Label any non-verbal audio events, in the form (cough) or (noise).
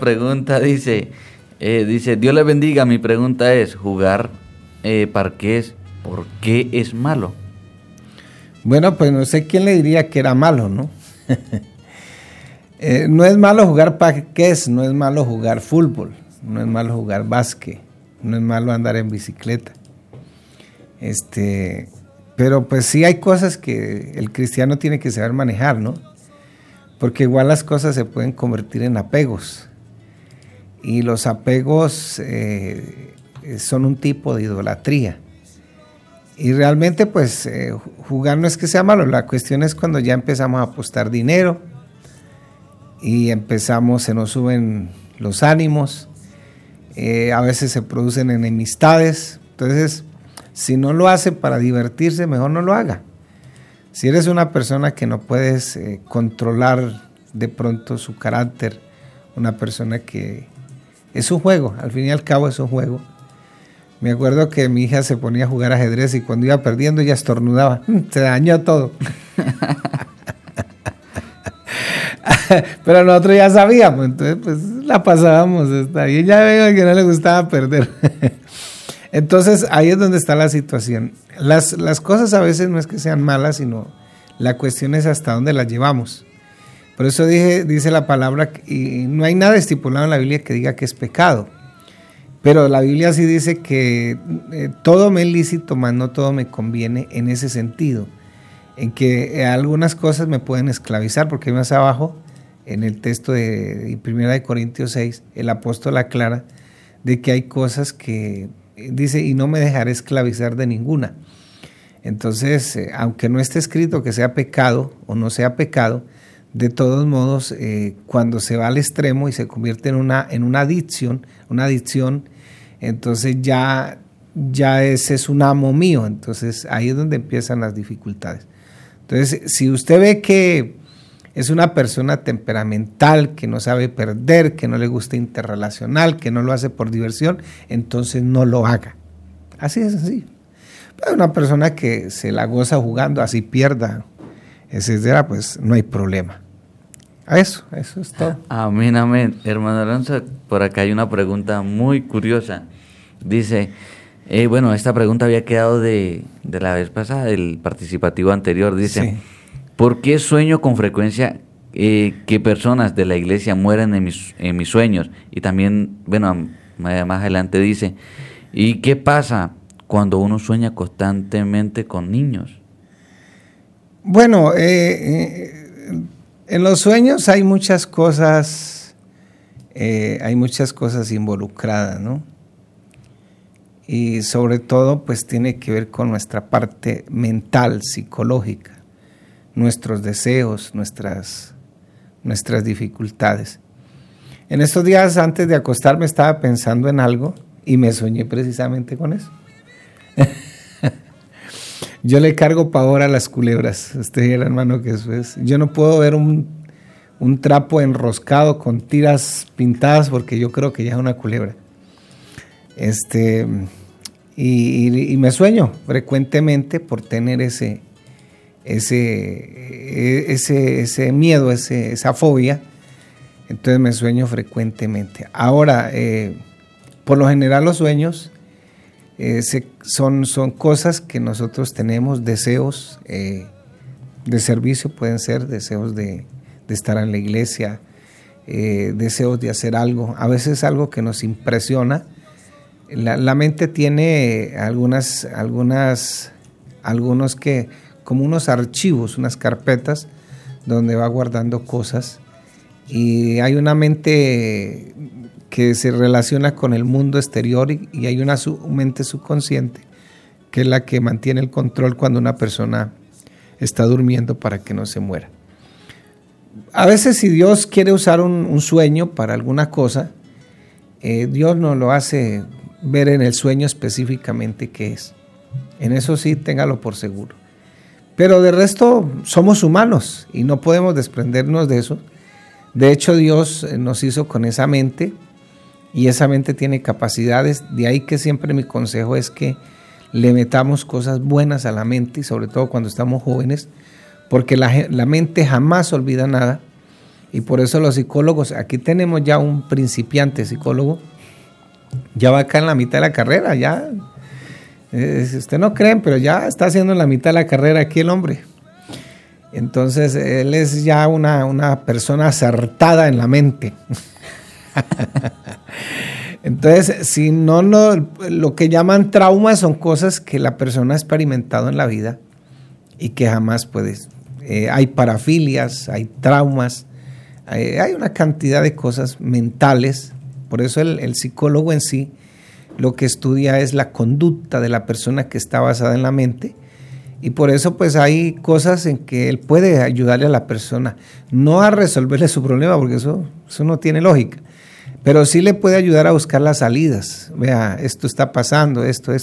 pregunta dice, eh, dice, Dios le bendiga, mi pregunta es, jugar eh, parqués, ¿por qué es malo? Bueno, pues no sé quién le diría que era malo, ¿no? (laughs) Eh, no es malo jugar parqués, no es malo jugar fútbol, no es malo jugar básquet, no es malo andar en bicicleta. Este, pero pues sí hay cosas que el cristiano tiene que saber manejar, ¿no? Porque igual las cosas se pueden convertir en apegos. Y los apegos eh, son un tipo de idolatría. Y realmente pues eh, jugar no es que sea malo, la cuestión es cuando ya empezamos a apostar dinero y empezamos, se nos suben los ánimos, eh, a veces se producen enemistades. Entonces, si no lo hace para divertirse, mejor no lo haga. Si eres una persona que no puedes controlar de pronto su carácter, una persona que es un juego, al fin y al cabo es un juego. Me acuerdo que mi hija se ponía a jugar ajedrez y cuando iba perdiendo ella estornudaba. (laughs) Se dañó todo. (laughs) Pero nosotros ya sabíamos, entonces pues la pasábamos. Y ella veía que no le gustaba perder. (laughs) Entonces ahí es donde está la situación. Las, las cosas a veces no es que sean malas, sino la cuestión es hasta dónde las llevamos. Por eso dice la palabra, y no hay nada estipulado en la Biblia que diga que es pecado. Pero la Biblia sí dice que eh, todo me es lícito, mas no todo me conviene en ese sentido. En que eh, algunas cosas me pueden esclavizar, porque más abajo, en el texto de, de 1 de Corintios 6, el apóstol aclara de que hay cosas que dice, y no me dejaré esclavizar de ninguna. Entonces, eh, aunque no esté escrito que sea pecado o no sea pecado, de todos modos, eh, cuando se va al extremo y se convierte en una, en una adicción, una adicción, entonces ya, ya ese es un amo mío. Entonces ahí es donde empiezan las dificultades. Entonces, si usted ve que es una persona temperamental, que no sabe perder, que no le gusta interrelacional, que no lo hace por diversión, entonces no lo haga. Así es así. Pero una persona que se la goza jugando, así pierda, etcétera, pues no hay problema. Eso, eso es todo. Amén, amén. Hermano Alonso, por acá hay una pregunta muy curiosa. Dice, eh, bueno, esta pregunta había quedado de, de, la vez pasada, del participativo anterior. Dice, ¿por qué sueño con frecuencia eh, que personas de la iglesia mueren en mis, en mis sueños? Y también, bueno, más adelante dice, ¿y qué pasa cuando uno sueña constantemente con niños? Bueno, eh, en los sueños hay muchas cosas, eh, hay muchas cosas involucradas, ¿no? Y sobre todo, pues tiene que ver con nuestra parte mental, psicológica, nuestros deseos, nuestras, nuestras dificultades. En estos días, antes de acostarme, estaba pensando en algo y me soñé precisamente con eso. (laughs) Yo le cargo pavor a las culebras. Este hermano que es. Yo no puedo ver un, trapo enroscado con tiras pintadas porque yo creo que ya es una culebra. Este, y, me sueño frecuentemente por tener ese, ese, ese, ese miedo, ese, esa fobia. Entonces me sueño frecuentemente. Ahora, eh, por lo general los sueños eh, son, son cosas que nosotros tenemos, deseos eh, de servicio, pueden ser deseos de, estar en la iglesia, eh, deseos de hacer algo, a veces algo que nos impresiona. La, mente tiene algunas, algunas, algunos que, como unos archivos, unas carpetas, donde va guardando cosas. Y hay una mente que se relaciona con el mundo exterior y, hay una mente subconsciente que es la que mantiene el control cuando una persona está durmiendo para que no se muera. A veces si Dios quiere usar un, sueño para alguna cosa, eh, Dios nos lo hace ver en el sueño específicamente qué es. En eso sí, téngalo por seguro. Pero de resto somos humanos y no podemos desprendernos de eso. De hecho, Dios nos hizo con esa mente y esa mente tiene capacidades. De ahí que siempre mi consejo es que le metamos cosas buenas a la mente y sobre todo cuando estamos jóvenes, porque la, mente jamás olvida nada Y por eso los psicólogos, aquí tenemos ya un principiante psicólogo, ya va acá en la mitad de la carrera, ya. Eh, usted no creen, pero ya está haciendo la mitad de la carrera aquí el hombre. Entonces, él es ya una, una persona acertada en la mente. (laughs) Entonces, si no lo, lo que llaman traumas son cosas que la persona ha experimentado en la vida y que jamás puedes. Eh, hay parafilias, hay traumas, hay, una cantidad de cosas mentales. Por eso el psicólogo en sí lo que estudia es la conducta de la persona que está basada en la mente. Y por eso pues hay cosas en que él puede ayudarle a la persona, no a resolverle su problema, porque eso, eso no tiene lógica, pero sí le puede ayudar a buscar las salidas. Vea, esto está pasando, esto, esto.